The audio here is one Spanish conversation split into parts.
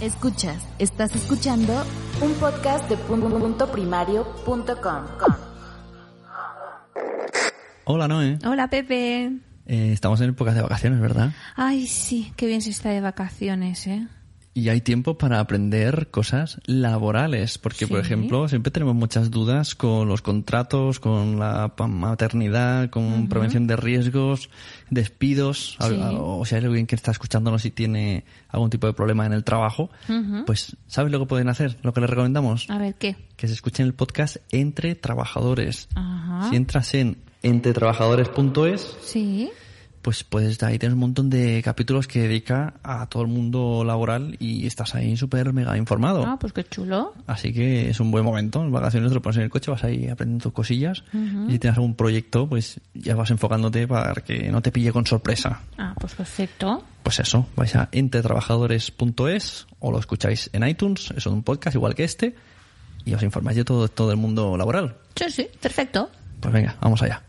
Escuchas, estás escuchando un podcast de punto primario.com. Hola, Noé. Hola, Pepe. Eh, estamos en épocas de vacaciones, ¿verdad? Ay, sí, qué bien se está de vacaciones, ¿eh? Y hay tiempo para aprender cosas laborales, porque, por ejemplo, siempre tenemos muchas dudas con los contratos, con la maternidad, con prevención de riesgos, despidos, Sí. o si hay alguien que está escuchándonos y tiene algún tipo de problema en el trabajo, pues, ¿sabes lo que pueden hacer? Lo que les recomendamos, A ver, ¿qué? que se escuchen el podcast Entre Trabajadores. Ajá. Si entras en entretrabajadores.es, Sí. Pues puedes ahí tienes un montón de capítulos que dedica a todo el mundo laboral y estás ahí súper mega informado. Ah, pues qué chulo. Así que es un buen momento. En vacaciones te lo pones en el coche, vas ahí aprendiendo tus cosillas y si tienes algún proyecto, pues ya vas enfocándote para que no te pille con sorpresa. Ah, pues perfecto. Pues eso, vais a entretrabajadores.es o lo escucháis en iTunes, es un podcast igual que este y os informáis de todo, todo el mundo laboral. Sí, sí, perfecto. Pues venga, vamos allá.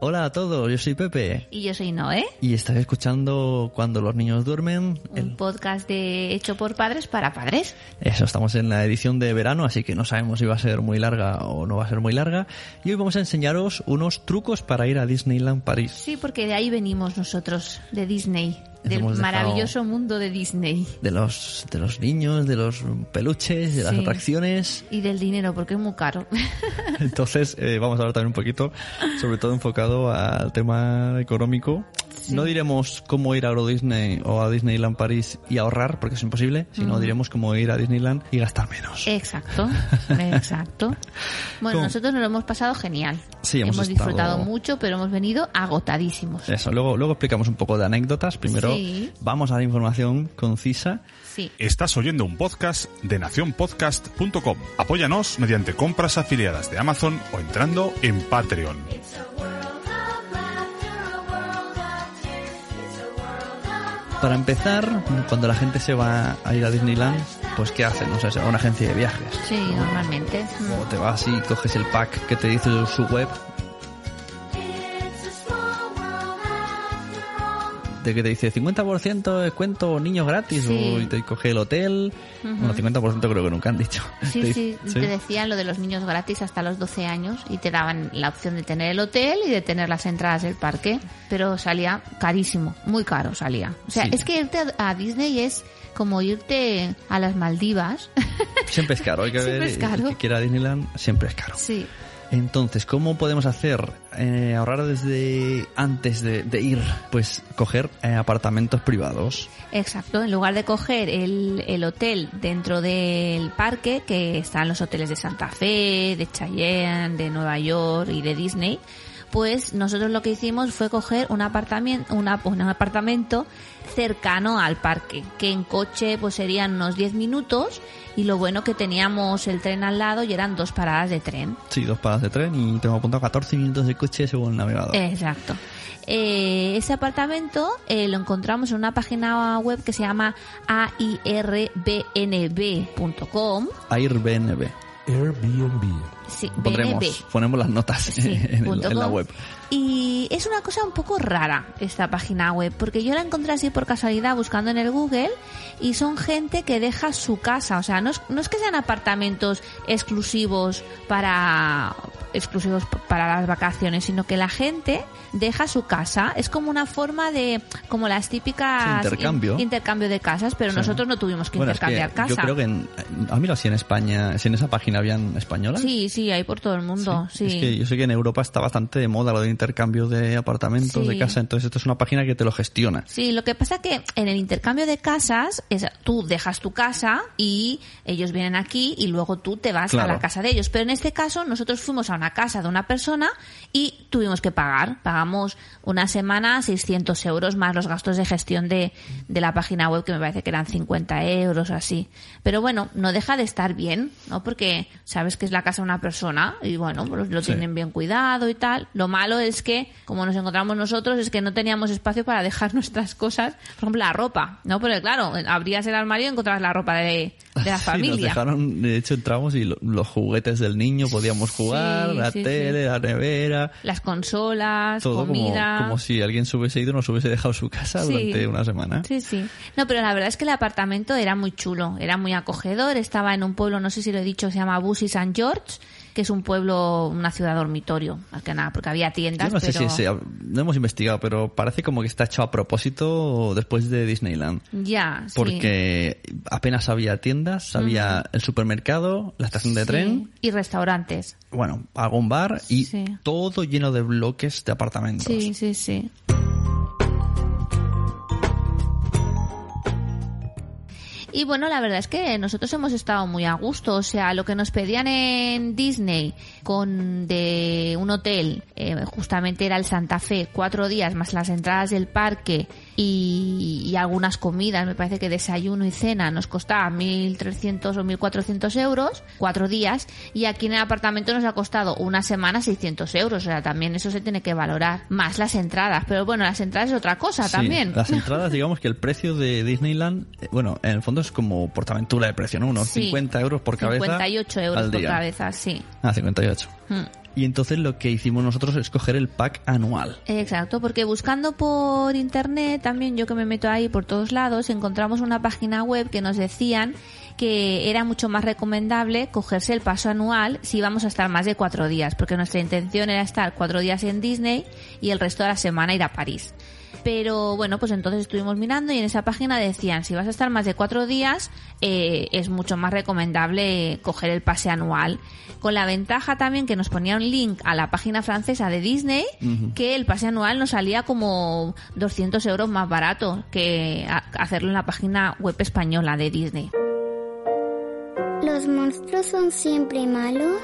Hola a todos, yo soy Pepe Y yo soy Noé, y estás escuchando Cuando los niños duermen. un El... podcast de hecho por padres para padres. Eso, estamos en la edición de verano, así que no sabemos si va a ser muy larga o no va a ser muy larga. Y hoy vamos a enseñaros unos trucos para ir a Disneyland París. Sí, porque de ahí venimos nosotros, de Disney, del maravilloso mundo de Disney. De los, de los niños, de los peluches, de las atracciones. Y del dinero, porque es muy caro. Entonces, eh, vamos a hablar también un poquito, sobre todo enfocado al tema económico. Sí. No diremos cómo ir a Euro Disney o a Disneyland París y ahorrar, porque es imposible, sino diremos cómo ir a Disneyland y gastar menos. Exacto, exacto. Bueno, ¿Cómo? nosotros nos lo hemos pasado genial. Sí, hemos disfrutado estado- mucho, pero hemos venido agotadísimos. Eso, luego, luego explicamos un poco de anécdotas. Primero Sí. vamos a la información concisa. Sí. Estás oyendo un podcast de nacionpodcast.com. Apóyanos mediante compras afiliadas de Amazon o entrando en Patreon. Para empezar, cuando la gente se va a ir a Disneyland, pues ¿qué hacen? O sea, se va a una agencia de viajes. Sí, normalmente. O te vas y coges el pack que te dice su web de que te dice 50% de descuento niños gratis Sí. o y te coge el hotel. Bueno, 50% creo que nunca han dicho. Sí, Te sí, dice- te decían lo de los niños gratis hasta los 12 años y te daban la opción de tener el hotel y de tener las entradas del parque, pero salía carísimo, muy caro salía. O sea, Sí. es que irte a a Disney es como irte a las Maldivas. Siempre es caro, hay que Siempre ver. es caro. El que quiera Disneyland siempre es caro. sí. Entonces, ¿cómo podemos hacer? Eh, ahorrar desde antes de, ir, pues coger eh, apartamentos privados. Exacto, en lugar de coger el, el hotel dentro del parque, que están los hoteles de Santa Fe, de Cheyenne, de Nueva York y de Disney, pues nosotros lo que hicimos fue coger un apartamento, una, un apartamento cercano al parque, que en coche pues serían unos 10 minutos y lo bueno que teníamos el tren al lado y eran dos paradas de tren. Sí, dos paradas de tren y tengo apuntado 14 minutos de coche según el navegador. Exacto. Eh, ese apartamento eh, lo encontramos en una página web que se llama airbnb.com. Airbnb. Airbnb. Sí, Pondremos, BNB. ponemos las notas Sí, en, el- en la web. Y es una cosa un poco rara esta página web, porque yo la encontré así por casualidad buscando en el Google y son gente que deja su casa, o sea, no es, no es que sean apartamentos exclusivos para exclusivos para las vacaciones, sino que la gente deja su casa, es como una forma de como las típicas Sí, intercambio. in- intercambio de casas, pero Sí. nosotros no tuvimos que Bueno, es que intercambiar casa. yo creo que en, a mí lo hacía en España, si en esa página habían españolas. Sí, sí, hay por todo el mundo, sí. Es que yo sé que en Europa está bastante de moda lo de intercambio de apartamentos, de casa, entonces esto es una página que te lo gestiona. Sí, lo que pasa que en el intercambio de casas, es, tú dejas tu casa y ellos vienen aquí y luego tú te vas Claro. a la casa de ellos. Pero en este caso, nosotros fuimos a una casa de una persona y tuvimos que pagar. Pagamos una semana 600 euros más los gastos de gestión de, de la página web, que me parece que eran 50 euros o así. Pero bueno, no deja de estar bien, ¿no? Porque sabes que es la casa de una persona y bueno, pues lo Sí. tienen bien cuidado y tal. Lo malo es que, como nos encontramos nosotros, es que no teníamos espacio para dejar nuestras cosas, por ejemplo, la ropa, ¿no? Porque claro, abrías el armario y encontrabas la ropa de, de la Sí, nos familia. dejaron, de hecho entramos y lo- los juguetes del niño podíamos jugar, Sí, la sí, tele, la nevera, Las consolas, todo comida. como si alguien se hubiese ido nos hubiese dejado su casa durante una semana. Sí, sí. No, pero la verdad es que el apartamento era muy chulo, era muy acogedor. Estaba en un pueblo, no sé si lo he dicho, se llama Bussy St. George, que es un pueblo, una ciudad dormitorio, más que nada, porque había tiendas. Yo no sé pero... si no hemos investigado, pero parece como que está hecho a propósito después de Disneyland. Ya, sí. Porque apenas había tiendas, había el supermercado, la estación de tren, Y restaurantes. bueno, algún bar y todo lleno de bloques de apartamentos. Sí, sí, sí. Y bueno, la verdad es que nosotros hemos estado muy a gusto. O sea, lo que nos pedían en Disney con de un hotel, eh, justamente era el Santa Fe, cuatro días más las entradas del parque y, y algunas comidas. Me parece que desayuno y cena nos costaba 1.300 o 1.400 euros, cuatro días. Y aquí en el apartamento nos ha costado una semana 600 euros. O sea, también eso se tiene que valorar. Más las entradas. Pero bueno, las entradas es otra cosa Sí, también. Las entradas, digamos que el precio de Disneyland, eh, bueno, en el fondo es como portaventura de precio, ¿no? Unos Sí. 50 euros por cabeza. 58 euros al por día. cabeza, sí. Ah, 58. Mm. Y entonces lo que hicimos nosotros es coger el pack anual. Exacto, porque buscando por internet, también yo que me meto ahí por todos lados, encontramos una página web que nos decían que era mucho más recomendable cogerse el paso anual si íbamos a estar más de cuatro días, porque nuestra intención era estar cuatro días en Disney y el resto de la semana ir a París. Pero bueno, pues entonces estuvimos mirando y en esa página decían, si vas a estar más de cuatro días, eh, es mucho más recomendable coger el pase anual. Con la ventaja también que nos ponía un link a la página francesa de Disney, que el pase anual nos salía como 200 euros más barato que hacerlo en la página web española de Disney. ¿Los monstruos son siempre malos?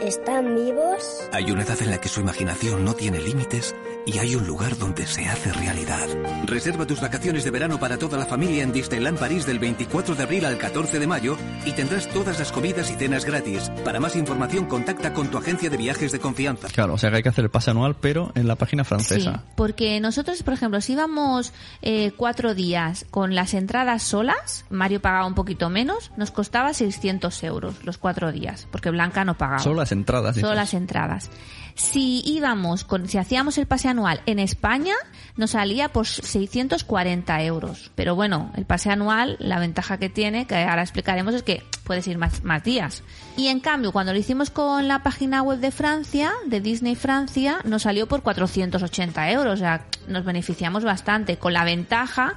Están vivos? Hay una edad en la que su imaginación no tiene límites y hay un lugar donde se hace realidad. Reserva tus vacaciones de verano para toda la familia en Disneyland París del 24 de abril al 14 de mayo y tendrás todas las comidas y cenas gratis. Para más información contacta con tu agencia de viajes de confianza. Claro, o sea que hay que hacer el pase anual, pero en la página Sí, francesa. porque nosotros, por ejemplo, si íbamos eh, cuatro días con las entradas solas, Mario pagaba un poquito menos, nos costaba 600 euros los cuatro días, porque Blanca no pagaba. Solo las entradas. Solo las entradas. Si íbamos con, si hacíamos el pase anual en España, nos salía por 640 euros. Pero bueno, el pase anual, la ventaja que tiene, que ahora explicaremos, es que puedes ir más, más días. Y en cambio, cuando lo hicimos con la página web de Francia, de Disney Francia, nos salió por 480 euros. O sea, nos beneficiamos bastante, con la ventaja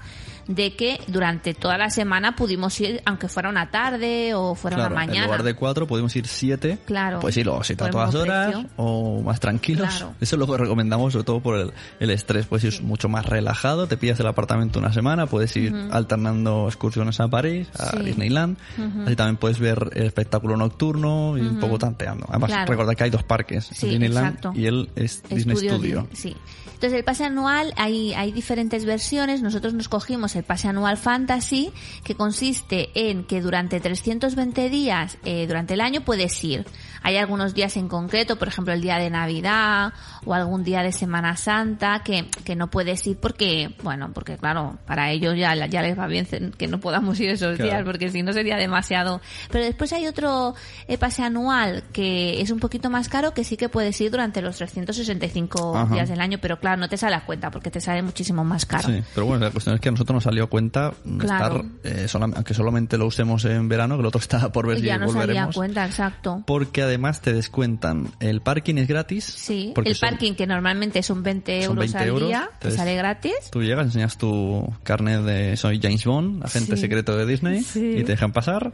de que durante toda la semana pudimos ir, aunque fuera una tarde o fuera Claro, una mañana. en lugar de cuatro podemos ir siete. Claro. Pues sí, luego siete a el todas horas precio. o más tranquilos. Claro. Eso es lo que recomendamos, sobre todo por el, el estrés. Puedes ir mucho más relajado, te pillas el apartamento una semana, puedes ir alternando excursiones a París, a Sí. Disneyland. Así también puedes ver el espectáculo nocturno y un poco tanteando. Además, Claro. recordad que hay dos parques, Sí, Disneyland exacto. y es Disney Studio. Di- Sí. Entonces el pase anual hay, hay diferentes versiones. Nosotros nos cogimos el pase anual Fantasy, que consiste en que durante 320 días eh, durante el año puedes ir. Hay algunos días en concreto, por ejemplo el día de Navidad o algún día de Semana Santa que, que no puedes ir porque, bueno, porque claro, para ellos ya, ya les va bien que no podamos ir esos Claro. días porque si no sería demasiado. Pero después hay otro eh, pase anual que es un poquito más caro que sí que puedes ir durante los 365 Ajá. días del año, pero claro, no te sale a cuenta porque te sale muchísimo más caro. Sí, pero bueno, la cuestión es que a nosotros nos salió cuenta Claro. estar, eh, solam- aunque solamente lo usemos en verano, que el otro está por ver si ya no salía a volveremos. cuenta, exacto. Porque además te descuentan el parking es gratis. Sí, el son- parking que normalmente son 20 son euros 20 al euros, día, te sale gratis. Tú llegas, enseñas tu carnet de soy James Bond, agente Sí. secreto de Disney, Sí. y te dejan pasar.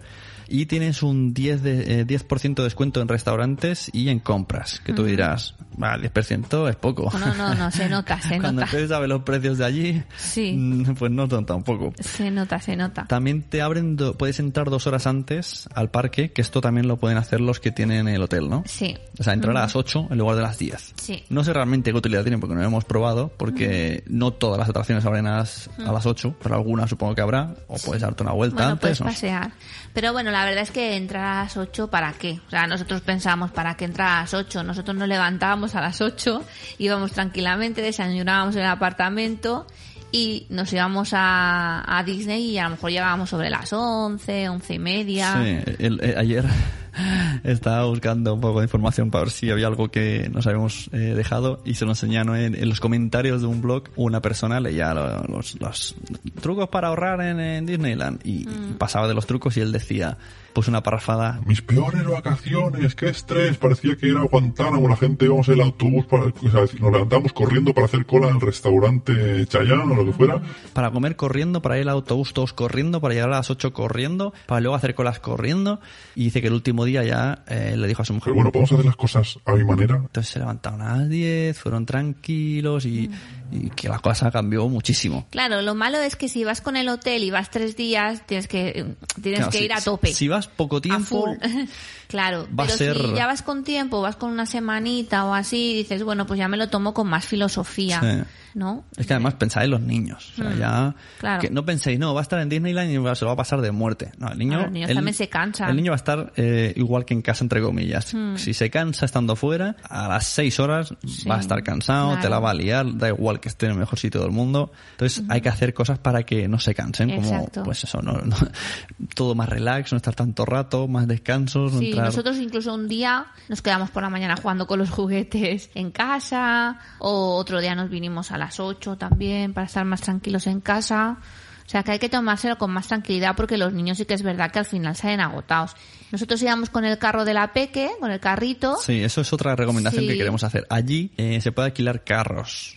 Y tienes un 10%, de, eh, 10 de descuento en restaurantes y en compras. Que tú dirás, va, 10% es poco. No, no, no, se nota, se Cuando nota. ustedes saben los precios de allí, Sí. mm, pues no tampoco. Se nota, se nota. También te abren, do- puedes entrar dos horas antes al parque, que esto también lo pueden hacer los que tienen en el hotel, ¿no? Sí. O sea, entrar a las 8 en lugar de las 10. Sí. No sé realmente qué utilidad tiene porque no lo hemos probado, porque no todas las atracciones abren a las, a las 8, pero algunas supongo que habrá, o puedes darte una vuelta Bueno, antes. puedes pasear. Pero bueno, la verdad es que entrar a las 8, ¿para qué? O sea, nosotros pensamos, ¿para qué entrar a las 8? Nosotros nos levantábamos a las 8, íbamos tranquilamente, desayunábamos en el apartamento y nos íbamos a, a Disney y a lo mejor llegábamos sobre las 11, 11 y media. Sí, el- eh, ayer estaba buscando un poco de información para ver si había algo que nos habíamos eh, dejado y se lo enseñaron en, en los comentarios de un blog. Una persona leía lo- los, los trucos para ahorrar en, en Disneyland y Mm. pasaba de los trucos y él decía, pues una parrafada. Mis peores vacaciones, qué estrés, parecía que era Guantánamo, la gente íbamos en el autobús, para, o sea, nos levantamos corriendo para hacer cola en el restaurante Chayán o lo que fuera. Para comer corriendo, para ir al autobús todos corriendo, para llegar a las 8 corriendo, para luego hacer colas corriendo. Y dice que el último día ya eh, le dijo a su mujer, Pero bueno, podemos hacer las cosas a mi manera. Entonces se levantaron a las 10, fueron tranquilos y, y que la cosa cambió muchísimo. Claro, lo malo es que si vas con el hotel y vas tres días, tienes que, tienes Claro, que si- ir a tope. Si vas poco a tiempo, full. claro, va a pero ser- si ya vas con tiempo, vas con una semanita o así, dices, bueno, pues ya me lo tomo con más filosofía, Sí. ¿no? es que además pensáis en los niños. O sea, Mm, ya. claro. Que no penséis, no, va a estar en Disneyland y se lo va a pasar de muerte. No, el niño. Ah, los niños el- también se cansan. El niño va a estar eh, igual que en casa, entre comillas. Mm. Si se cansa estando fuera, a las seis horas Sí, va a estar cansado, te la va a liar, da igual que esté en el mejor sitio del mundo. Entonces hay que hacer cosas para que no se cansen, como pues eso, no, no- todo más relax, no estar tanto rato, más descansos, no Sí, entrar- nosotros incluso un día nos quedamos por la mañana jugando con los juguetes en casa, o otro día nos vinimos a las 8 también para estar más tranquilos en casa. O sea que hay que tomárselo con más tranquilidad porque los niños sí que es verdad que al final salen agotados. Nosotros íbamos con el carro de la Peque, con el carrito. Sí, eso es otra recomendación Sí. que queremos hacer. Allí eh, se puede alquilar carros.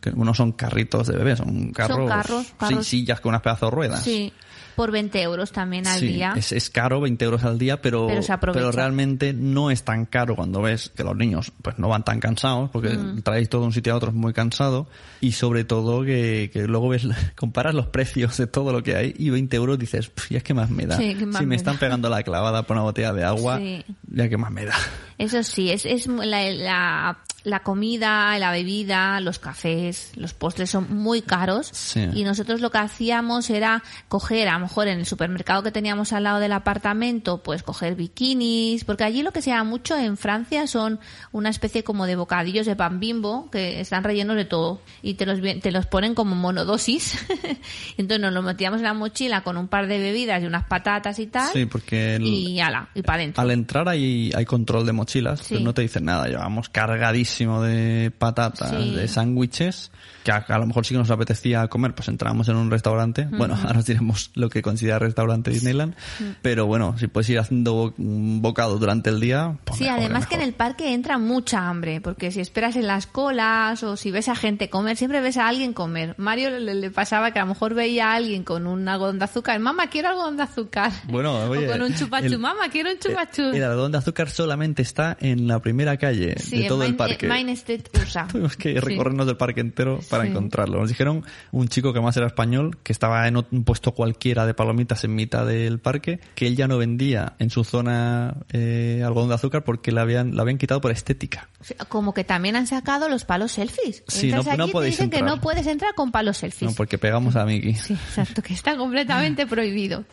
Que no son carritos de bebés, son carros. carros, sí, carros. sillas con unas pedazos de ruedas. Sí, por 20 euros también al Sí, día. Es, es caro, 20 euros al día, pero, Pero se aprovecha. realmente no es tan caro cuando ves que los niños pues no van tan cansados, porque Mm. traéis todo de un sitio a otro muy cansado, y sobre todo que, que luego ves, comparas los precios de todo lo que hay, y 20 euros dices, "Pf, ya que más me da. Sí, ¿qué más si me, me están da?". pegando la clavada por una botella de agua, Sí. ya que más me da. Eso sí, es, es la, la, la comida, la bebida, los cafés, los postres son muy caros. Y nosotros lo que hacíamos era coger, a mejor en el supermercado que teníamos al lado del apartamento, pues coger bikinis, porque allí lo que se llama mucho en Francia son una especie como de bocadillos de pan bimbo que están rellenos de todo y te los, te los ponen como monodosis. Entonces nos los metíamos en la mochila con un par de bebidas y unas patatas y tal. Sí, porque el- y ala, y para adentro. Al entrar hay, hay control de mochilas, Sí. pero no te dicen nada. Llevamos cargadísimo de patatas, Sí. de sándwiches, que a, a lo mejor sí que nos apetecía comer, pues entramos en un restaurante. Bueno, ahora os diremos lo que considera restaurante Disneyland. Pero bueno, si puedes ir haciendo bo- un bocado durante el día, pues Sí, mejor, además que en el parque entra mucha hambre, porque si esperas en las colas o si ves a gente comer, siempre ves a alguien comer. Mario le, le pasaba que a lo mejor veía a alguien con un algodón de azúcar, mamá, quiero algodón de azúcar. Bueno, oye, o con un chupachú, el- mamá, quiero un chupachú. El algodón de azúcar solamente está en la primera calle sí, de todo el Main- parque. Main Street USA. Tuvimos que Sí. recorrernos del parque entero para Sí. encontrarlo. Nos dijeron un chico que más era español, que estaba en un puesto cualquiera de palomitas en mitad del parque, que él ya no vendía en su zona eh, algodón de azúcar porque le habían, la habían quitado por estética. Como que también han sacado los palos selfies. Sí, Entras no- no allí y te dicen que entrar. no puedes entrar con palos selfies. No, porque pegamos a Mickey. Sí, exacto, que está completamente prohibido.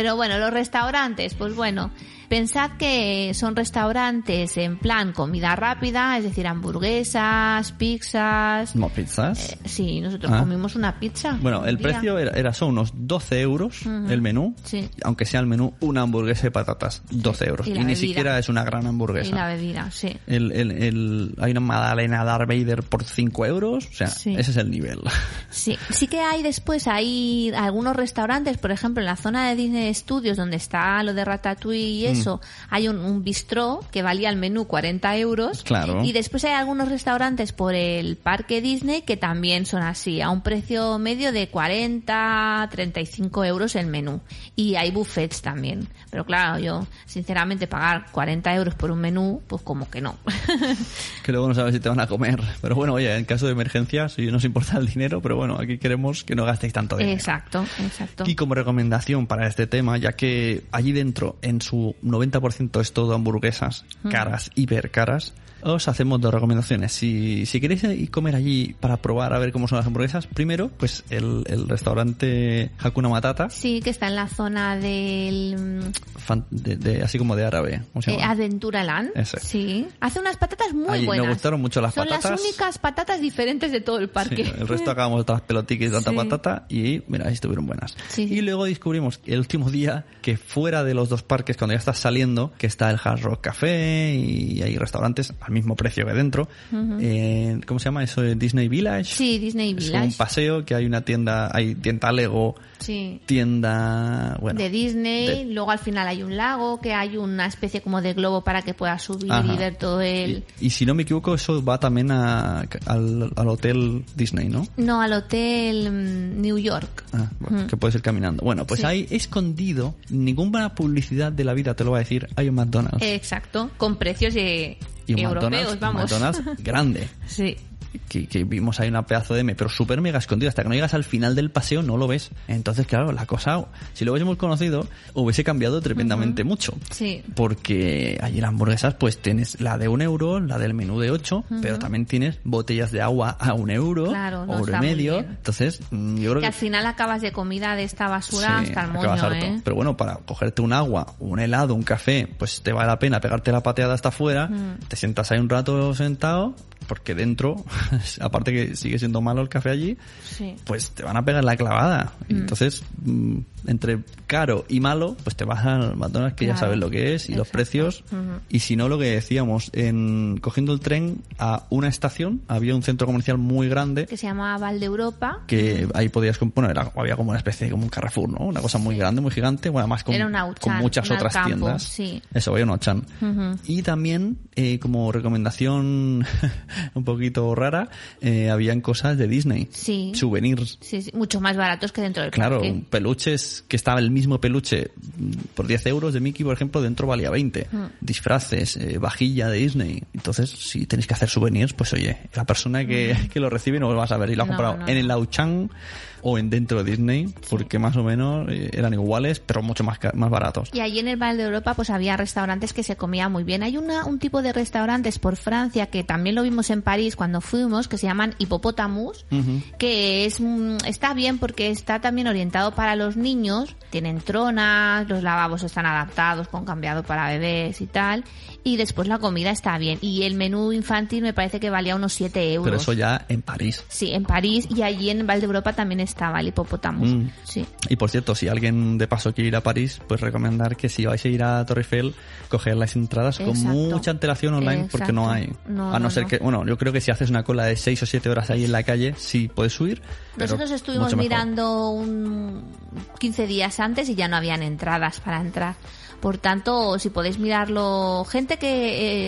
Pero bueno, los restaurantes, pues bueno, pensad que son restaurantes en plan comida rápida, es decir, hamburguesas, pizzas. No, pizzas. Eh, sí, nosotros Ah. comimos una pizza. Bueno, un el día. precio era, era son unos 12 euros el menú, Sí. aunque sea el menú una hamburguesa y patatas, 12 euros. Y Y, ni siquiera es una gran Y hamburguesa. la bebida, sí. El, el, el- hay una magdalena Darth Vader por 5 euros, o sea, Sí. ese es el nivel. Sí, sí que hay después, hay algunos restaurantes, por ejemplo, en la zona de Disney Studios, donde está lo de Ratatouille y Mm. Eso. Hay un, un bistró que valía el menú 40 euros. Claro. Y después hay algunos restaurantes por el parque Disney que también son así, a un precio medio de 40, 35 euros el menú. Y hay buffets también. Pero claro, yo, sinceramente, pagar 40 euros por un menú, pues como que no. que luego no sabes si te van a comer. Pero bueno, oye, en caso de emergencia, si no os importa el dinero, pero bueno, aquí queremos que no gastéis tanto dinero. exacto, exacto. Y como recomendación para este tema, ya que allí dentro en su 90% es todo hamburguesas caras, hiper caras, os hacemos dos recomendaciones. Si, si queréis ir comer allí para probar a ver cómo son las hamburguesas, primero, pues el, el restaurante Hakuna Matata, Sí, que está en la zona del mm, fan- de, de- así como de árabe. ¿cómo se eh, llama? Adventuraland. Ese. Sí. Hace unas patatas muy Allí me buenas. gustaron mucho las Son patatas. las únicas patatas diferentes de todo el parque. Sí, el resto acabamos otras pelotitas y tanta Sí. patata y mira, ahí estuvieron buenas. Sí. Y luego descubrimos el último día que fuera de los dos parques, cuando ya estás saliendo, que está el Hard Rock Café y hay restaurantes al mismo precio que dentro. Eh, ¿Cómo se llama eso? Disney Village. Sí, Disney Es Village. un paseo que hay una tienda, hay tienda Lego, Sí. tienda, bueno. de Disney, de- luego al final hay un lago, que hay una especie como de globo para que puedas subir Ajá. y ver todo el... Y, y si no me equivoco, eso va también a- al, al hotel Disney, ¿no? No, al hotel mm, New York. Ah, bueno, que puedes ir caminando. Bueno, pues Sí. ahí escondido, ninguna publicidad de la vida te lo va a decir, hay un McDonald's. Exacto, con precios de y un europeos, McDonald's, un vamos. McDonald's grande. sí. Que, que vimos ahí una pedazo de M, pero súper mega escondido. Hasta que no llegas al final del paseo no lo ves. Entonces, claro, la cosa, si lo hubiésemos conocido, hubiese cambiado tremendamente mucho. Sí. Porque allí las hamburguesas, pues tienes la de un euro, la del menú de ocho, pero también tienes botellas de agua a un euro, Claro, no euro y medio. Entonces, mm, yo creo Que que al final acabas de comida de esta basura Sí, hasta el moño. ¿eh? Pero bueno, para cogerte un agua, un helado, un café, pues te vale la pena pegarte la pateada hasta afuera, te sientas ahí un rato sentado, porque dentro, aparte que sigue siendo malo el café allí, Sí. pues te van a pegar la clavada. Y Entonces, mm, entre caro y malo, pues te vas al McDonald's que ya sabes lo que es y los precios. Y si no, lo que decíamos, en cogiendo el tren a una estación, había un centro comercial muy grande Que se llama Valdeuropa. que ahí podías bueno era, había como una especie de como un Carrefour no una cosa muy grande muy gigante bueno además con, con muchas otras tiendas sí. eso había un Auchan Ujú. y también eh, como recomendación un poquito rara eh, habían cosas de Disney Sí. souvenirs Sí, sí, mucho más baratos que dentro del Claro, parque. peluches que estaba el mismo peluche mm, por 10 euros de Mickey, por ejemplo, dentro valía 20. Mm. Disfraces, eh, vajilla de Disney. Entonces, si tenéis que hacer souvenirs, pues oye, la persona que, que lo recibe no lo vas a ver y lo ha Mm. No, comprado no, en el Auchan o en dentro de Disney, porque más o menos eh, eran iguales, pero mucho más, más baratos. Y allí en el Val de Europa pues había restaurantes que se comía muy bien. Hay una, un tipo de restaurantes por Francia que también lo vimos en París cuando fuimos, que se llaman Hippopotamus, Ujú. que es mm, está bien porque está también orientado para los niños. Tienen tronas, los lavabos están adaptados con cambiado para bebés y tal. Y después la comida está bien. Y el menú infantil me parece que valía unos 7 euros. Pero eso ya en París. Sí, en París y allí en Val de Europa también estaba el Hippopotamus. Mm. Sí. Y por cierto, si alguien de paso quiere ir a París, pues recomendar que si vais a ir a Torre Eiffel, coger las entradas con Exacto. mucha antelación online porque no hay. Exacto. No, a no, no, ser no. que, bueno, yo creo que si haces una cola de 6 o 7 horas ahí en la calle, sí puedes subir. Nosotros estuvimos mirando un 15 días antes y ya no habían entradas para entrar. Por tanto, si podéis mirarlo, gente que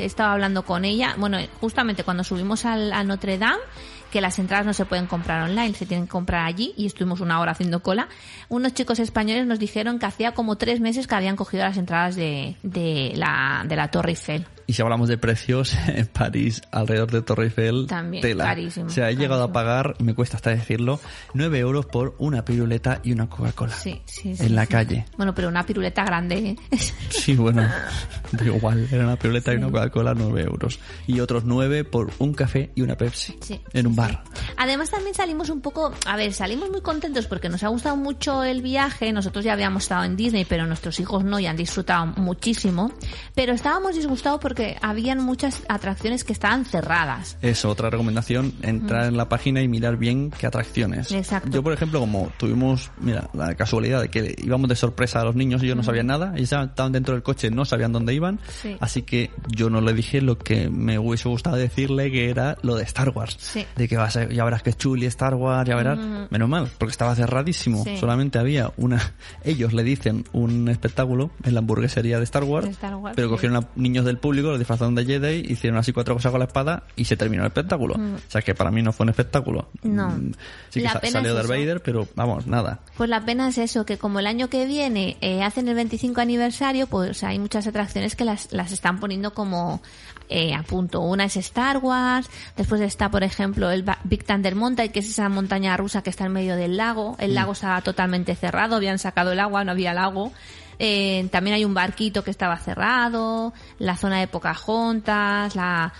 eh, estaba hablando con ella, bueno, justamente cuando subimos al, a Notre Dame, que las entradas no se pueden comprar online, se tienen que comprar allí y estuvimos una hora haciendo cola. Unos chicos españoles nos dijeron que hacía como tres meses que habían cogido las entradas de, de, la, de la Torre Eiffel. Y si hablamos de precios, en París, alrededor de Torre Eiffel, También, tela. carísimo, O sea, he llegado a carísimo. pagar, me cuesta hasta decirlo, 9 euros por una piruleta y una Coca-Cola. Sí, sí, sí, En la sí. calle. Bueno, pero una piruleta grande. ¿eh? Sí, bueno, igual, era una piruleta y una Coca-Cola, 9 euros. Y otros 9 por un café y una Pepsi. Sí, en un bar. Además también salimos un poco, a ver, salimos muy contentos porque nos ha gustado mucho el viaje. Nosotros ya habíamos estado en Disney, pero nuestros hijos no y han disfrutado muchísimo. Pero estábamos disgustados porque habían muchas atracciones que estaban cerradas. Eso, otra recomendación, entrar en la página y mirar bien qué atracciones. Exacto. Yo, por ejemplo, como tuvimos, mira, la casualidad de que íbamos de sorpresa a los niños y ellos no sabían nada, ellos estaban dentro del coche, no sabían dónde iban, Sí. así que yo no le dije lo que me hubiese gustado decirle, que era lo de Star Wars. Sí. De que vas a, ya verás que chuli Star Wars, ya verás. Menos mal, porque estaba cerradísimo. Sí. Solamente había una, ellos le dicen un espectáculo en la hamburguesería de Star Wars, De Star Wars, pero cogieron a niños del público, los disfrazaron de Jedi, hicieron así cuatro cosas con la espada y se terminó el espectáculo. O sea que para mí no fue un espectáculo. Mm. No. Mm, Sí que La pena salió es Darth. Vader, pero vamos, nada. Pues la pena es eso, que como el año que viene eh, hacen el 25 aniversario, pues hay muchas atracciones que las, las están poniendo como eh, a punto. Una es Star Wars, después está, por ejemplo, el Big Thunder Mountain, que es esa montaña rusa que está en medio del lago. El lago estaba totalmente cerrado, habían sacado el agua, no había lago. Eh, también hay un barquito que estaba cerrado, la zona de Pocahontas, la,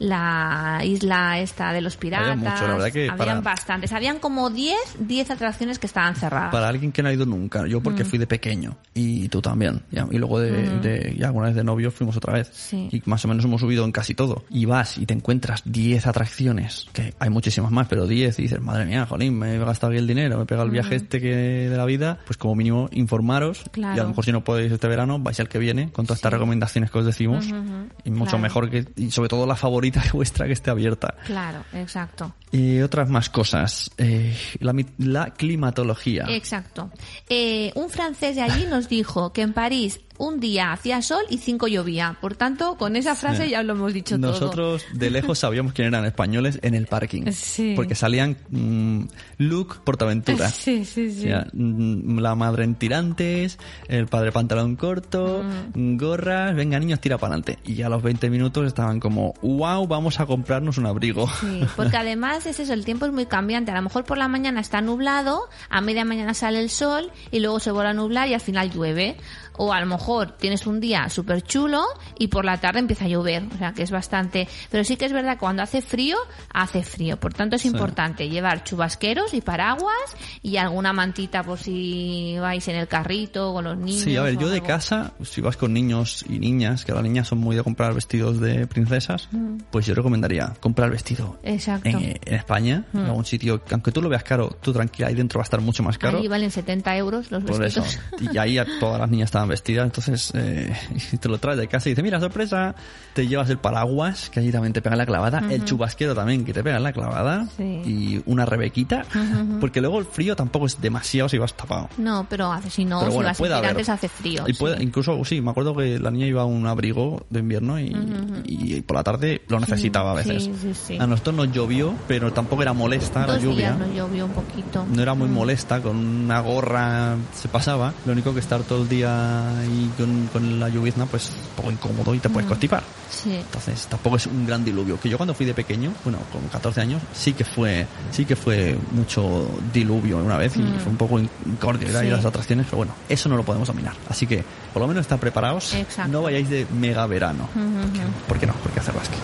la isla esta de los piratas. mucho, la verdad que Habían para- bastantes. Habían como 10, 10 atracciones que estaban cerradas. Para alguien que no ha ido nunca, yo Mm. porque fui de pequeño y tú también. ya, Y luego de, de- ya alguna vez de novio fuimos otra vez. Sí. Y más o menos hemos subido en casi todo. Y vas y te encuentras 10 atracciones, que hay muchísimas más, pero 10 y dices, madre mía, jolín, me he gastado aquí el dinero, me he pegado el viaje este que de la vida, pues como mínimo informaros. Claro. Y a lo mejor si no podéis este verano, vais al que viene con todas estas recomendaciones que os decimos. Y mucho Claro. mejor que, y sobre todo la favorita vuestra que esté abierta. Claro, exacto. Y otras más cosas. Eh, la climatología. Exacto. Eh, un francés de allí nos dijo que en París un día hacía sol y cinco llovía. Por tanto, con esa frase Sí. ya lo hemos dicho todo. Nosotros de lejos sabíamos quién eran españoles en el parking. Sí. Porque salían mm, Luke Portaventura. Sí, sí, sí. Mm, la madre en tirantes, el padre pantalón corto, Mm. gorras, venga niños, tira para adelante. Y ya a los 20 minutos estaban como, wow, vamos a comprarnos un abrigo. Sí, porque además es eso, el tiempo es muy cambiante. A lo mejor por la mañana está nublado, a media mañana sale el sol y luego se vuelve a nublar y al final llueve. O a lo mejor tienes un día súper chulo y por la tarde empieza a llover. O sea que es bastante. Pero sí que es verdad que cuando hace frío, hace frío. Por tanto es importante llevar chubasqueros y paraguas y alguna mantita por si vais en el carrito con los niños. Sí, a ver, yo de casa, si vas con niños y niñas, que las niñas son muy de comprar vestidos de princesas, pues yo recomendaría comprar vestido Mm. Exacto. Mm. en, en España, en algún sitio, que aunque tú lo veas caro, tú tranquila, ahí dentro va a estar mucho más caro. Ahí valen 70 euros los Por eso. Y ahí todas las niñas estaban vestidas, entonces eh, y te lo traes de casa y dices, mira, sorpresa, te llevas el paraguas, que allí también te pega la clavada, el chubasquero también, que te pega la clavada, Sí. y una rebequita, porque luego el frío tampoco es demasiado si vas tapado. No, pero hace, si no, Pero si bueno, vas tirantes hace frío. Y sí. puede, incluso, sí, me acuerdo que la niña iba a un abrigo de invierno y, y por la tarde lo necesitaba a veces. sí, sí, sí. A nosotros nos llovió, pero tampoco era molesta la Dos lluvia. días nos llovió un poquito. No era muy molesta, con una gorra se pasaba. Lo único que estar todo el día ahí con, con la lluvizna, pues un poco incómodo y te puedes constipar. Sí. Entonces tampoco es un gran diluvio. Que yo cuando fui de pequeño, bueno, con 14 años, sí que fue, sí que fue mucho diluvio una vez y fue un poco incordio Sí. las atracciones, pero bueno, eso no lo podemos dominar. Así que por lo menos estar preparados. Exacto. No vayáis de mega verano. porque, ¿Por qué no? Porque hace rasque.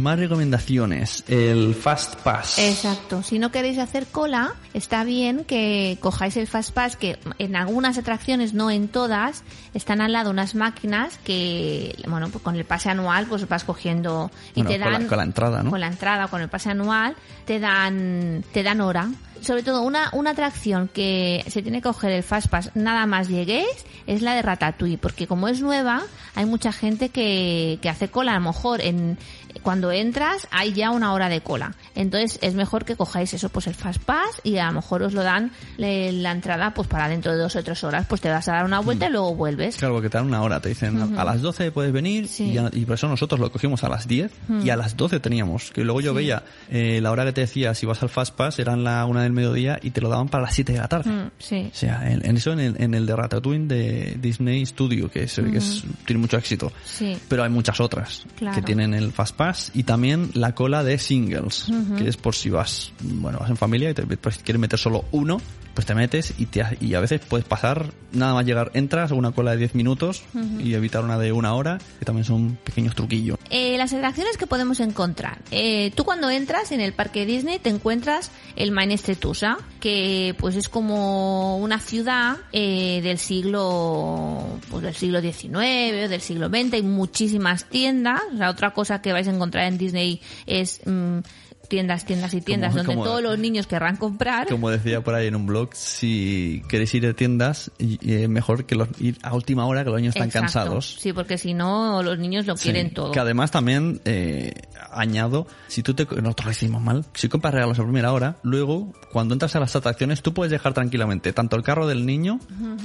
Más recomendaciones. El Fast Pass. Exacto. Si no queréis hacer cola, está bien que cojáis el Fast Pass, que en algunas atracciones, no en todas, están al lado unas máquinas que, bueno, pues con el pase anual, pues vas cogiendo y Bueno, te con la- dan con la entrada, ¿no? Con la entrada, con el pase anual, te dan, te dan hora. Sobre todo una, una atracción que se tiene que coger el Fast Pass nada más lleguéis es la de Ratatouille, porque como es nueva, hay mucha gente que, que hace cola. A lo mejor en, cuando entras hay ya una hora de cola. Entonces es mejor que cojáis eso, pues el Fast Pass y a lo mejor os lo dan le- la entrada pues para dentro de dos o tres horas. Pues te vas a dar una vuelta y luego vuelves. Claro, porque te dan una hora, te dicen a las 12 puedes venir Sí. y, por eso nosotros lo cogimos a las 10 y a las 12 teníamos, que luego yo veía eh, la hora que te decía si vas al Fast Pass eran la una del mediodía y te lo daban para las 7 de la tarde. Mm, sí. O sea, en, en eso en el, en el de Ratatouille de Disney Studio, que, es- tiene mucho éxito. Sí. Pero hay muchas otras Claro. que tienen el Fast Pass y también la cola de singles, que es por si vas, bueno, vas en familia y te pues, quieres meter solo uno, pues te metes y, te, y a veces puedes pasar, nada más llegar, entras a una cola de 10 minutos y evitar una de una hora, que también son pequeños truquillos. Eh, las atracciones que podemos encontrar. Eh, tú cuando entras en el parque Disney te encuentras el Main Street USA, que pues es como una ciudad eh, del siglo pues del siglo XIX o del siglo XX. Hay muchísimas tiendas. O sea, otra cosa que vais a encontrar en Disney es mm, tiendas, tiendas y tiendas Como- donde como- todos los niños querrán comprar. Como decía por ahí en un blog, si queréis ir de tiendas, es mejor que los, ir a última hora que los niños están Exacto. cansados. Sí, porque si no los niños lo Sí, quieren todo. Que además también eh, añado, si tú te nosotros lo hicimos mal, si compras regalos a primera hora, luego cuando entras a las atracciones tú puedes dejar tranquilamente tanto el carro del niño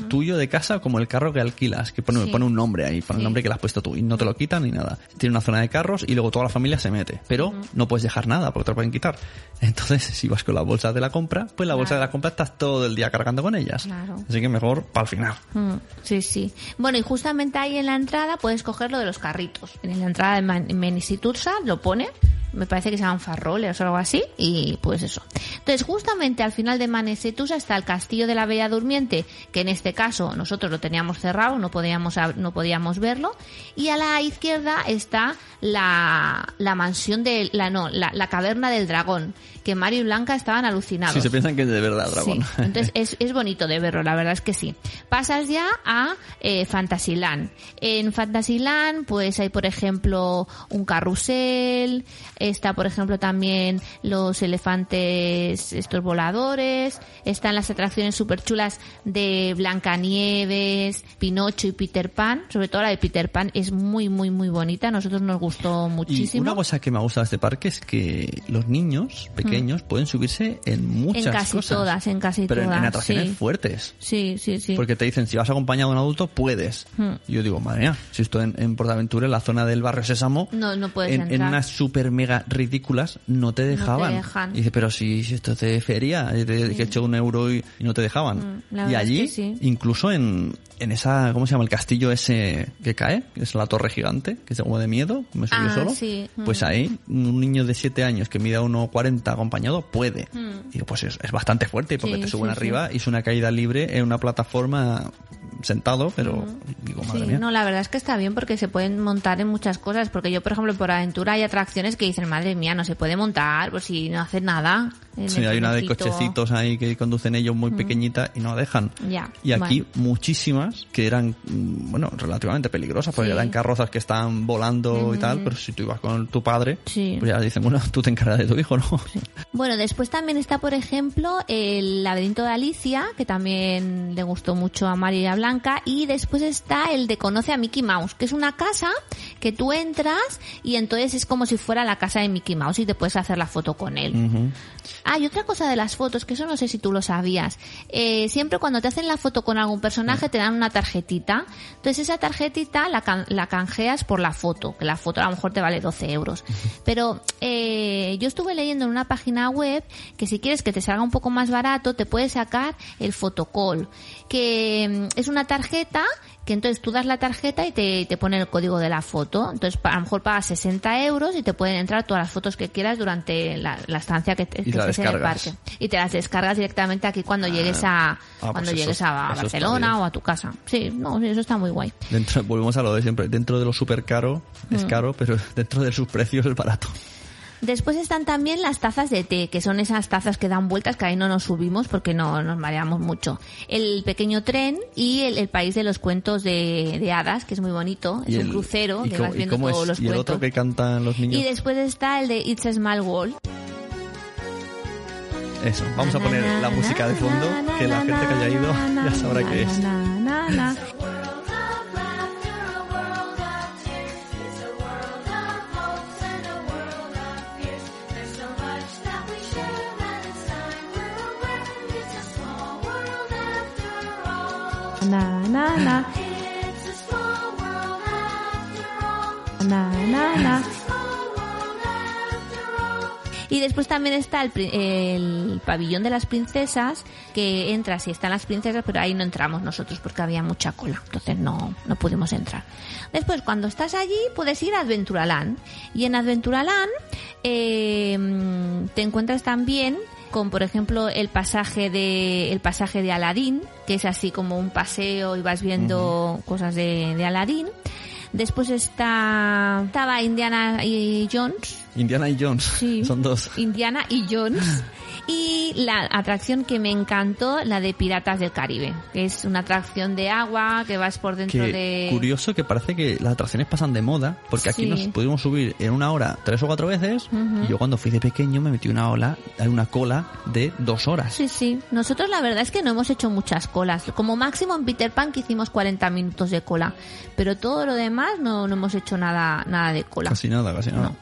tuyo de casa como el carro que alquilas, que pone, Sí. pone un nombre ahí, pone Sí. el nombre que le has puesto tú y no te lo quitan ni nada. Tiene una zona de carros y luego toda la familia se mete, pero no puedes dejar nada porque te lo pueden quitar. Entonces, si vas con la bolsa de la compra, pues la bolsa de la compra estás todo el día cargando con ellas. Claro. Así que mejor para el final. Mm, Sí, sí. Bueno, y justamente ahí en la entrada puedes coger lo de los carritos. En la entrada de Menisitusa lo pone, me parece que se llaman farroles o algo así, y pues eso. Entonces, justamente al final de Menisitusa está el castillo de la Bella Durmiente, que en este caso nosotros lo teníamos cerrado, no podíamos, no podíamos verlo, y a la izquierda está la, mansión de, la, no, la caverna del dragón, que Mario y Blanca estaban alucinados. Si se piensan que es de verdad, dragón. Sí, entonces es, es bonito de verlo, la verdad es que sí. Pasas ya a eh, Fantasyland. En Fantasyland, pues hay, por ejemplo, un carrusel, está, por ejemplo, también los elefantes, estos voladores, están las atracciones súper chulas de Blancanieves, Pinocho y Peter Pan, sobre todo la de Peter Pan es muy, muy, muy bonita, a nosotros nos gustó Y muchísimo. una cosa que me gusta de este parque es que los niños pequeños pueden subirse en muchas en casi cosas. todas, en casi pero en- todas. en, atracciones sí. fuertes. Sí, sí, sí. Porque te dicen, si vas acompañado de un adulto, puedes. Hmm. Y yo digo, madre mía, si estoy en, en Portaventura, en la zona del barrio Sésamo, No, no puedes en, en entrar. unas super mega ridículas, no te dejaban. dejan. Y dice, pero si, si esto es de feria, y te- que he hecho un euro y, y no te dejaban. Mm, la y verdad es allí, que sí. incluso en, en esa, ¿cómo se llama? El castillo ese que cae, que es la torre gigante, que es como de miedo, me subí Ah, solo. sí. Pues Mm. ahí, un niño de 7 años que mida 1,40 acompañado puede. Mm. Digo, pues es, es bastante fuerte porque Sí, te suben sí, arriba y es una caída libre en una plataforma sentado, pero digo, madre mía. no, la verdad es que está bien porque se pueden montar en muchas cosas. Porque yo, por ejemplo, por aventura hay atracciones que dicen, madre mía, no se puede montar, pues si no hace nada. Sí, hay una de trenecito". cochecitos ahí que conducen ellos muy pequeñita y no dejan. Ya, Y aquí bueno. muchísimas que eran, mm, bueno, relativamente peligrosas, porque Sí. eran carrozas que están volando y tal, pero si tú ibas con tu padre, Sí. pues ya dicen, bueno, tú te encargas de tu hijo, ¿no? Bueno, después también está, por ejemplo, el laberinto de Alicia, que también le gustó mucho a María y a Blanca. Y después está el de Conoce a Mickey Mouse, que es una casa que tú entras y entonces es como si fuera la casa de Mickey Mouse y te puedes hacer la foto con él. Ujú. Ah, y otra cosa de las fotos, que eso no sé si tú lo sabías. Eh, siempre cuando te hacen la foto con algún personaje te dan una tarjetita. Entonces esa tarjetita la, can- la canjeas por la foto, que la foto a lo mejor te vale 12 euros. Pero eh, yo estuve leyendo en una página web que si quieres que te salga un poco más barato, te puedes sacar el fotocall, que mm, es una tarjeta que entonces tú das la tarjeta y te, te pone el código de la foto. Entonces a lo mejor pagas 60 euros y te pueden entrar todas las fotos que quieras durante la, la estancia que, te, que estés en el parque. Y te las descargas directamente aquí cuando llegues a pues cuando eso llegues a Barcelona o a tu casa. Sí, no, eso está muy guay. Dentro, volvemos a lo de siempre. Dentro de lo súper caro, es Mm. caro, pero dentro de sus precios es barato. Después están también las tazas de té, que son esas tazas que dan vueltas, que ahí no nos subimos porque no nos mareamos mucho. El pequeño tren y el, el país de los cuentos de, de hadas, que es muy bonito. Es Y un el- crucero que vas viendo todos es- los Y el cuentos. otro que cantan los niños. Y después está el de It's a Small World. Eso, vamos a poner la música de fondo, que la gente que haya ido ya sabrá qué es. Na, na, na. Na, na. Y después también está el, pabellón de las princesas, que entras y están las princesas, pero ahí no entramos nosotros porque había mucha cola, entonces no, no pudimos entrar. Después, cuando estás allí, puedes ir a Adventuraland. Y en Adventuraland eh, te encuentras también con, por ejemplo, el pasaje de el pasaje de Aladín, que es así como un paseo y vas viendo cosas de, de Aladín. Después está estaba Indiana y Jones, Indiana y Jones. Sí. Son dos. Indiana y Jones. Y la atracción que me encantó, la de Piratas del Caribe, que es una atracción de agua que vas por dentro Que de... curioso que parece que las atracciones pasan de moda, porque aquí Sí. nos pudimos subir en una hora tres o cuatro veces, y yo cuando fui de pequeño me metí una ola, hay una cola de dos horas. Sí, sí. Nosotros la verdad es que no hemos hecho muchas colas. Como máximo en Peter Pan que hicimos 40 minutos de cola. Pero todo lo demás no, no hemos hecho nada, nada de cola. Casi nada, casi nada. No.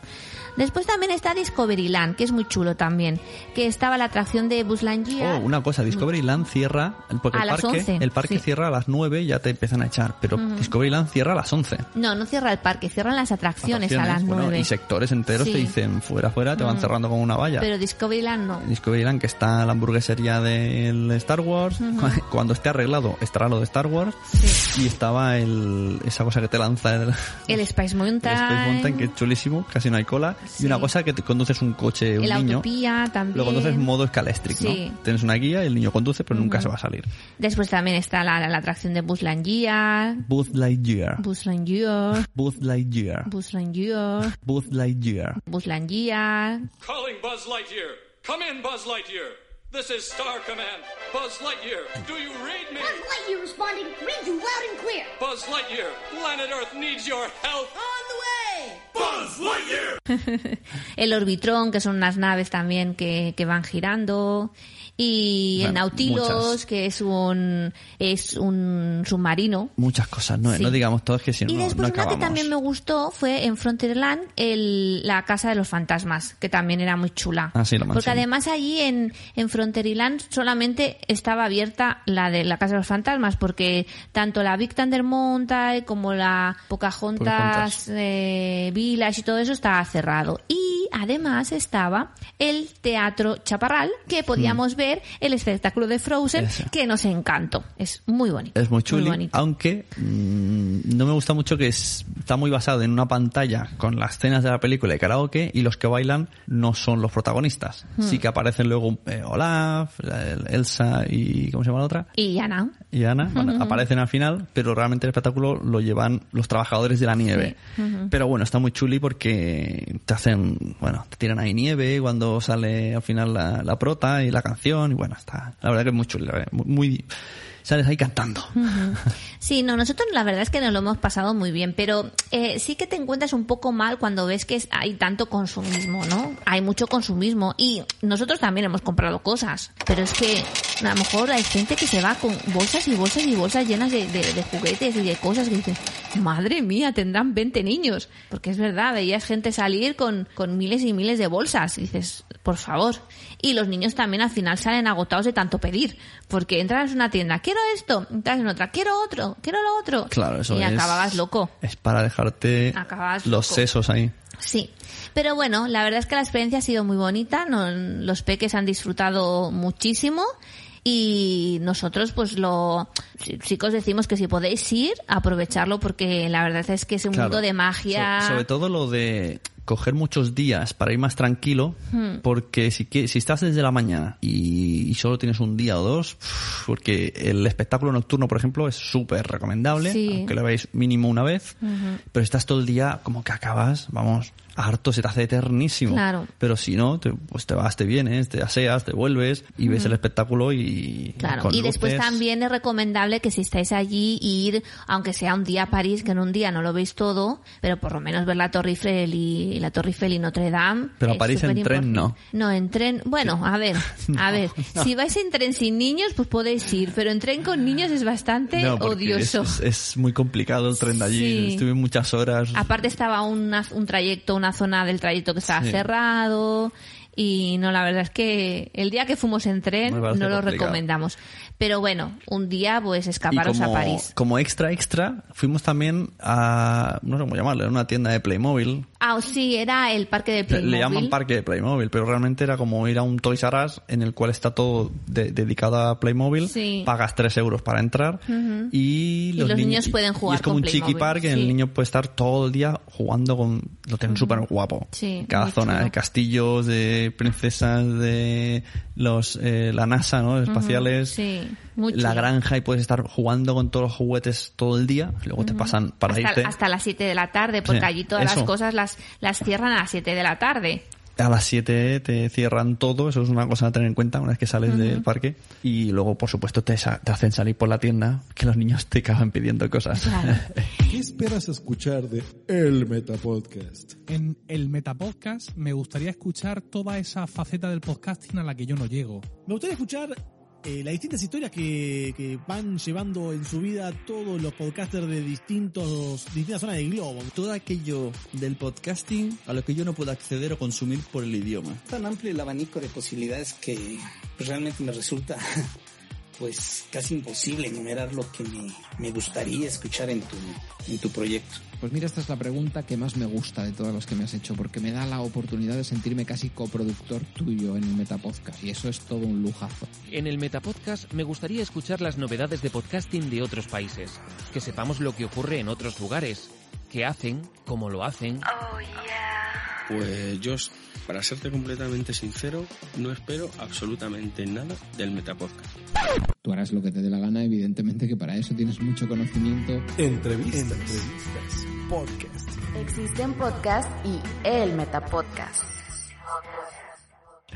Después también está Discoveryland, que es muy chulo también. Que estaba la atracción de Buzz Lightyear. Oh, una cosa, Discoveryland cierra, porque A el las parque, 11, el parque sí. cierra a las 9 y ya te empiezan a echar, pero Discoveryland cierra a las 11. No, no cierra el parque, cierran las atracciones, a las Atracciones, bueno, 9. y sectores enteros Sí. te dicen fuera, fuera, te van cerrando con una valla. Pero Discoveryland no. Discoveryland, que está la hamburguesería del Star Wars. Cu- Cuando esté arreglado, estará lo de Star Wars. Sí. Y estaba el, esa cosa que te lanza el, El Space Mountain. el Space Mountain, que es chulísimo, casi no hay cola. Sí. Y una cosa que te conduces un coche, un El niño. Autopía también. Lo conduces en modo Scalestric, Sí. ¿no? Tienes una guía el niño conduce, pero nunca se va a salir. Después también está la, la atracción de Buzz Lightyear. Buzz Lightyear. Buzz Lightyear. Buzz Lightyear. Buzz Lightyear. Buzz Lightyear. Buzz Lightyear. Calling Buzz Lightyear. Come in, Buzz Lightyear. This is Star Command. Buzz Lightyear, do you read me? Buzz Lightyear responding, read you loud and clear. Buzz Lightyear, planet Earth needs your help. On El Orbitron, que son unas naves también que, que van girando. Y el Bueno, Nautilus, muchas. que es un, es un submarino. Muchas cosas, no, Sí. no digamos todas que si no, Y no después una que también me gustó fue en Frontierland el, la Casa de los Fantasmas, que también era muy chula. Ah, sí, la Porque además allí en, en Frontierland solamente estaba abierta la de la Casa de los Fantasmas, porque tanto la Big Thunder Mountain como la Pocahontas, Pocahontas. eh, Village y todo eso estaba cerrado. Y además estaba el Teatro Chaparral, que podíamos ver el espectáculo de Frozen, que nos encantó. Es muy bonito. Es muy bonito. aunque mm, no me gusta mucho que es- está muy basado en una pantalla con las escenas de la película de karaoke y los que bailan no son los protagonistas. Hmm. Sí que aparecen luego eh, Olaf, la- el- Elsa y ¿cómo se llama la otra? Y Ana. Y Ana, bueno, aparecen al final, pero realmente el espectáculo lo llevan los trabajadores de la nieve. Pero bueno, está muy chuli porque te hacen, bueno, te tiran ahí nieve cuando sale al final la, la prota y la canción y bueno, está, la verdad que es muy chuli, muy, muy- sales ahí cantando. Sí, no, nosotros la verdad es que nos lo hemos pasado muy bien, pero eh, sí que te encuentras un poco mal cuando ves que hay tanto consumismo, ¿no? Hay mucho consumismo y nosotros también hemos comprado cosas, pero es que a lo mejor hay gente que se va con bolsas y bolsas y bolsas llenas de, juguetes y de cosas que dicen, madre mía, tendrán 20 niños, porque es verdad, veías gente salir con, con miles y miles de bolsas y dices, por favor. Y los niños también al final salen agotados de tanto pedir, porque entras en una tienda, quiero esto, entras en otra, quiero otro, quiero lo otro. Claro, eso y es. acababas loco. Es para dejarte los loco. sesos ahí. Sí, pero bueno, la verdad es que la experiencia ha sido muy bonita, no- los peques han disfrutado muchísimo y nosotros pues lo chicos decimos que si podéis ir, aprovecharlo porque la verdad es que es un Claro. mundo de magia. So- sobre todo lo de coger muchos días para ir más tranquilo, Hmm. porque si, que- si estás desde la mañana y, y solo tienes un día o dos, porque el espectáculo nocturno, por ejemplo, es súper recomendable, Sí. aunque lo veáis mínimo una vez, pero estás todo el día como que acabas, vamos, harto, se te hace eternísimo. Claro. Pero si no, te, pues te vas, te vienes, te aseas, te vuelves y ves el espectáculo y... Claro, y después luces. también es recomendable que si estáis allí ir, aunque sea un día a París, que en un día no lo veis todo, pero por lo menos ver la Torre Eiffel y la Torre Eiffel y Notre Dame. Pero a París en tren no. No, en tren, bueno, a ver, a ver, si vais en tren sin niños, pues podéis ir, pero en tren con niños es bastante No, odioso. Es, es- es muy complicado el tren de allí. Sí. Estuve muchas horas. Aparte estaba una- un trayecto, una zona del trayecto que estaba Sí. cerrado y no, la verdad es que el día que fuimos en tren no lo complicado. recomendamos. Pero bueno, un día pues escaparos como, a París. como extra extra, fuimos también a, no sé cómo llamarlo, era una tienda de Playmobil. Ah, sí, era el parque de Playmobil. Le llaman parque de Playmobil, pero realmente era como ir a un Toys R Us en el cual está todo de- dedicado a Playmobil. Sí. Pagas 3 euros para entrar y, los niños pueden jugar Y es como con un chiqui park en sí. el niño puede estar todo el día jugando con... Lo tienen súper guapo. Sí, Cada zona chulo. de castillos, de de princesas de los eh, la NASA, ¿no? Espaciales. Sí, la granja y puedes estar jugando con todos los juguetes todo el día. Luego te pasan para hasta, irte. hasta las 7 de la tarde, porque Sí, allí todas eso. las cosas las, las cierran a las 7 de la tarde. A las 7 te cierran todo, eso es una cosa a tener en cuenta una vez que sales del parque. Y luego, por supuesto, te, hacen salir por la tienda, que los niños te acaban pidiendo cosas. Claro. ¿Qué esperas escuchar de El Metapodcast? En el Metapodcast me gustaría escuchar toda esa faceta del podcasting a la que yo no llego. Me gustaría escuchar eh, las distintas historias que, que van llevando en su vida todos los podcasters de distintos, distintas zonas del globo. todo aquello del podcasting a lo que yo no puedo acceder o consumir por el idioma. tan amplio el abanico de posibilidades que realmente me resulta pues casi imposible enumerar lo que me, me gustaría escuchar en tu, en tu proyecto. Pues mira, esta es la pregunta que más me gusta de todas las que me has hecho, porque me da la oportunidad de sentirme casi coproductor tuyo en el Metapodcast, y eso es todo un lujazo. En el Metapodcast me gustaría escuchar las novedades de podcasting de otros países, que sepamos lo que ocurre en otros lugares, qué hacen, cómo lo hacen. Pues yo, para serte completamente sincero, no espero absolutamente nada del Metapodcast. Tú harás lo que te dé la gana, evidentemente que para eso tienes mucho conocimiento. Entrevistas. Podcast. Existen podcast y el Metapodcast.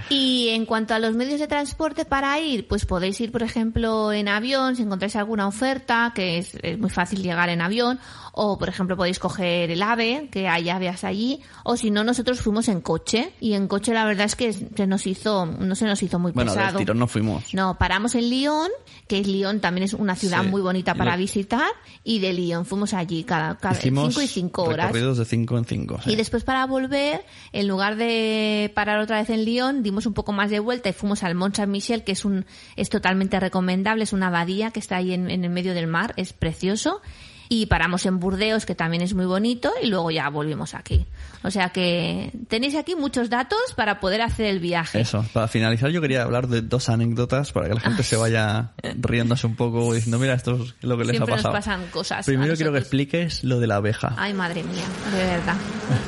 Y en cuanto a los medios de transporte para ir, pues podéis ir, por ejemplo, en avión, si encontráis alguna oferta, que es, es muy fácil llegar en avión, o por ejemplo podéis coger el AVE, que hay aves allí, o si no, nosotros fuimos en coche, y en coche la verdad es que se nos hizo, no se nos hizo muy bueno, pesado. tirón no fuimos. No, paramos en Lyon, que es Lyon también es una ciudad Sí. muy bonita para lo- visitar, y de Lyon fuimos allí cada, cada Hicimos cinco y cinco horas. recorridos de 5 en 5. Y después para volver, en lugar de parar otra vez en Lyon, dimos un poco más de vuelta y fuimos al Mont Saint-Michel, que es un es totalmente recomendable, es una abadía que está ahí en, en el medio del mar, es precioso. Y paramos en Burdeos, que también es muy bonito, y luego ya volvimos aquí. O sea que tenéis aquí muchos datos para poder hacer el viaje. Eso, para finalizar yo quería hablar de dos anécdotas para que la gente se vaya riéndose un poco diciendo, mira, esto es lo que les Siempre ha nos pasado. pasan cosas. Primero quiero que expliques lo de la abeja. Ay, madre mía, de verdad.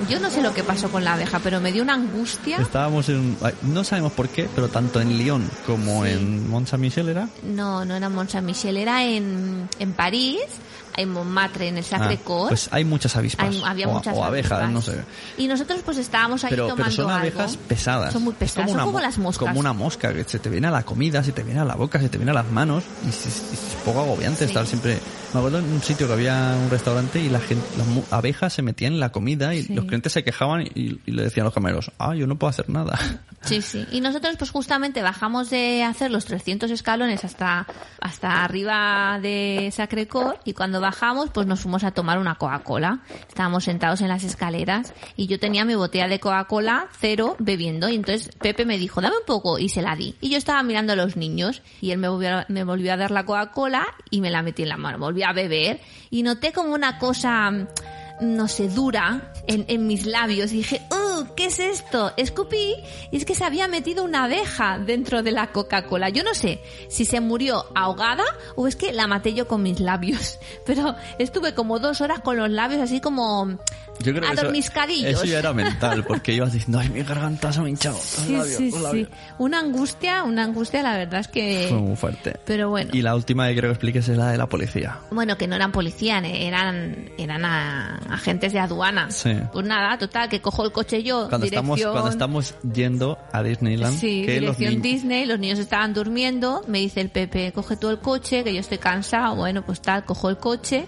Yo no sé lo que pasó con la abeja, pero me dio una angustia. Estábamos en... No sabemos por qué, pero tanto en Lyon como en Mont Saint-Michel era... No, no era Mont Saint-Michel, era en, en París, en Montmartre, en el Ah, Sacré-Cœur. pues hay muchas avispas. Hay- había o, muchas o abejas, avispas. no sé. Y nosotros pues estábamos ahí Pero, tomando pero son algo. abejas pesadas. Son muy Es pesadas, son una como mo- las moscas. Como una mosca, que se te viene a la comida, se te viene a la boca, se te viene a las manos. Y es, es- poco agobiante Sí. estar siempre... Me acuerdo en un sitio que había un restaurante y la gente, las abejas se metían en la comida y Sí. los clientes se quejaban y, y le decían a los camareros, ah, yo no puedo hacer nada. Sí, sí. Y nosotros pues justamente bajamos de hacer los 300 escalones hasta, hasta arriba de Sacré-Cœur y cuando bajamos pues nos fuimos a tomar una Coca-Cola. Estábamos sentados en las escaleras y yo tenía mi botella de Coca-Cola cero bebiendo y entonces Pepe me dijo, dame un poco y se la di. Y yo estaba mirando a los niños y él me volvió me volvió a dar la Coca-Cola y me la metí en la mano. A beber y noté como una cosa no sé, dura en, en mis labios. Y dije, ¡uh! ¿Qué es esto? Escupí y es que se había metido una abeja dentro de la Coca-Cola. Yo no sé si se murió ahogada o es que la maté yo con mis labios. Pero estuve como dos horas con los labios así como Yo creo eso, ya era mental, porque ibas diciendo, ay, mi garganta se me ha hinchado. los Sí, labios, sí, los sí. labios". Una angustia, una angustia, la verdad es que... Fue muy fuerte. Pero bueno. Y la última que quiero que expliques es la de la policía. Bueno, que no eran policías, eran, eran a- agentes de aduana. Sí. Pues nada, total, que cojo el coche yo, Cuando estamos, cuando estamos yendo a Disneyland, Sí, que los dirección ni- Disney, los niños estaban durmiendo, me dice el Pepe, coge tú el coche, que yo estoy cansado, bueno, pues tal, cojo el coche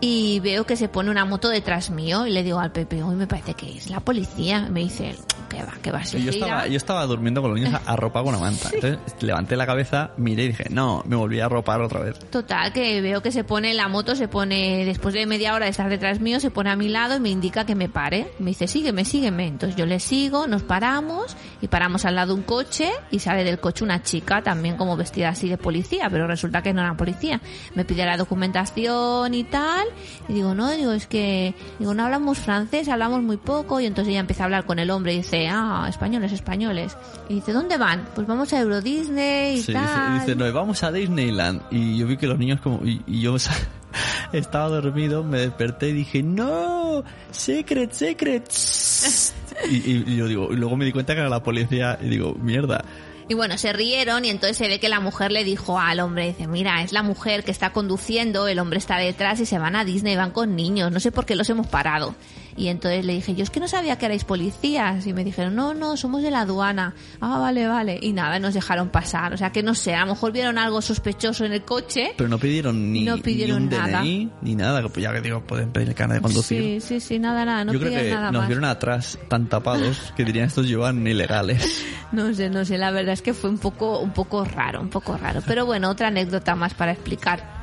y veo que se pone una moto detrás mío y le digo al Pepe, hoy me parece que es la policía, me dice, que va, que va, yo estaba, yo estaba durmiendo con los niños arropado con una manta. Entonces levanté la cabeza, miré y dije, no, me volví a arropar otra vez. Total, que veo que se pone la moto, se pone, después de media hora de estar detrás mío, se pone a mi lado y me indica que me pare. Me dice, sígueme, sígueme. Entonces yo le sigo, nos paramos y paramos al lado de un coche y sale del coche una chica también como vestida así de policía, pero resulta que no era policía. Me pide la documentación y tal y digo, no, digo, es que, digo, no hablamos francés, hablamos muy poco y entonces ella empieza a hablar con el hombre y dice, ah, españoles, españoles. Y dice, ¿dónde van? Pues vamos a Euro Disney y Sí, tal. dice, dice, no, vamos a Disneyland. Y yo vi que los niños como... Y, y yo estaba dormido, me desperté y dije, no, secret, secret. Y, y- y yo digo, y luego me di cuenta que era la policía y digo, mierda. Y bueno, se rieron y entonces se ve que la mujer le dijo al hombre, dice, mira, es la mujer que está conduciendo, el hombre está detrás y se van a Disney, van con niños, no sé por qué los hemos parado. Y entonces le dije, yo es que no sabía que erais policías. Y me dijeron, no, no, somos de la aduana. Ah, vale, vale. Y nada, nos dejaron pasar. O sea que no sé, a lo mejor vieron algo sospechoso en el coche. Pero no pidieron ni, No pidieron ni un nada. DNI ni nada. Pues ya que digo, pueden pedir el carnet de conducir. Sí, sí, sí, nada, nada, no Yo creo que nada nos más. vieron atrás tan tapados que dirían estos llevan ilegales. No sé, no sé, la verdad es que fue un poco, un poco raro, un poco raro. Pero bueno, otra anécdota más para explicar.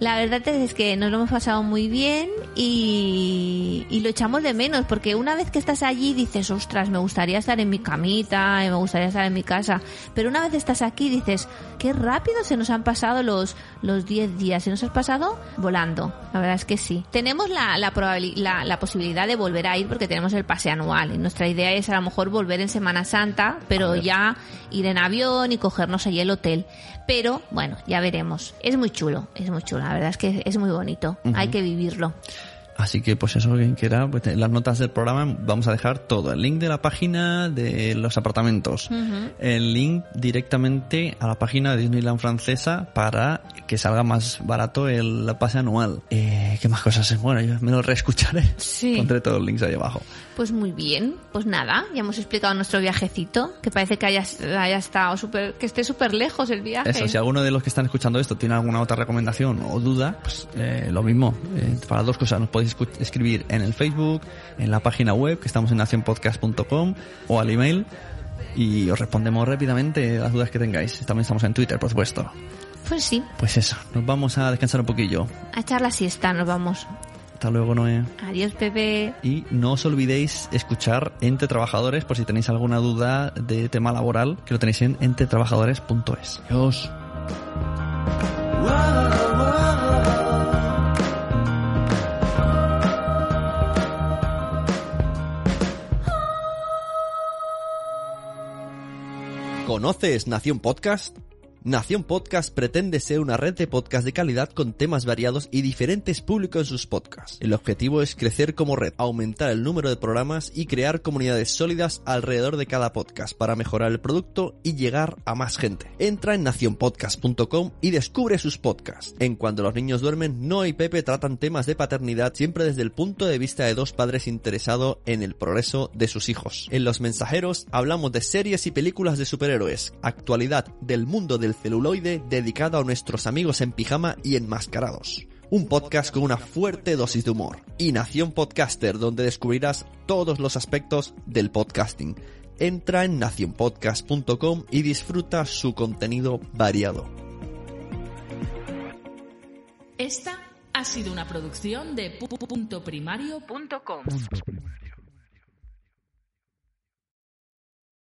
La verdad es que nos lo hemos pasado muy bien y, y lo echamos de menos porque una vez que estás allí dices, ostras, me gustaría estar en mi camita, y me gustaría estar en mi casa. Pero una vez estás aquí dices, qué rápido se nos han pasado los los 10 días. Se nos ha pasado volando. La verdad es que sí. Tenemos la, la, la, la posibilidad de volver a ir porque tenemos el pase anual. Y nuestra idea es a lo mejor volver en Semana Santa, pero ya ir en avión y cogernos ahí el hotel. Pero bueno, ya veremos. Es muy chulo, es muy chulo. La verdad es que es muy bonito. Ujú. Hay que vivirlo. Así que pues eso, quien quiera, pues, en las notas del programa vamos a dejar todo. El link de la página de los apartamentos. El link directamente a la página de Disneyland francesa para que salga más barato el pase anual. Eh, ¿Qué más cosas? Bueno, yo me lo reescucharé. Sí. Pondré todos los links ahí abajo. Pues muy bien, pues nada, ya hemos explicado nuestro viajecito, que parece que haya, haya estado súper, que esté súper lejos el viaje. Eso, si alguno de los que están escuchando esto tiene alguna otra recomendación o duda, pues eh, lo mismo. Eh, para dos cosas, nos podéis escribir en el Facebook, en la página web, que estamos en nacionpodcast.com, o al email, y os respondemos rápidamente las dudas que tengáis. También estamos en Twitter, por supuesto. Pues sí, Pues eso, nos vamos a descansar un poquillo. a echar la siesta nos vamos. Hasta luego, Noé. Adiós, Pepe. Y no os olvidéis escuchar Entre Trabajadores por si tenéis alguna duda de tema laboral, que lo tenéis en entretrabajadores.es. Adiós. ¿Conoces Nación Podcast? Nación Podcast pretende ser una red de podcast de calidad con temas variados y diferentes públicos en sus podcasts. El objetivo es crecer como red, aumentar el número de programas y crear comunidades sólidas alrededor de cada podcast para mejorar el producto y llegar a más gente. Entra en nacionpodcast.com y descubre sus podcasts. En Cuando los niños duermen, Noah y Pepe tratan temas de paternidad siempre desde el punto de vista de dos padres interesados en el progreso de sus hijos. En Los Mensajeros hablamos de series y películas de superhéroes, actualidad del mundo del celuloide dedicado a nuestros amigos en pijama y enmascarados. Un podcast con una fuerte dosis de humor. Y Nación Podcaster, donde descubrirás todos los aspectos del podcasting. Entra en nacionpodcast.com y disfruta su contenido variado. Esta ha sido una producción de pu-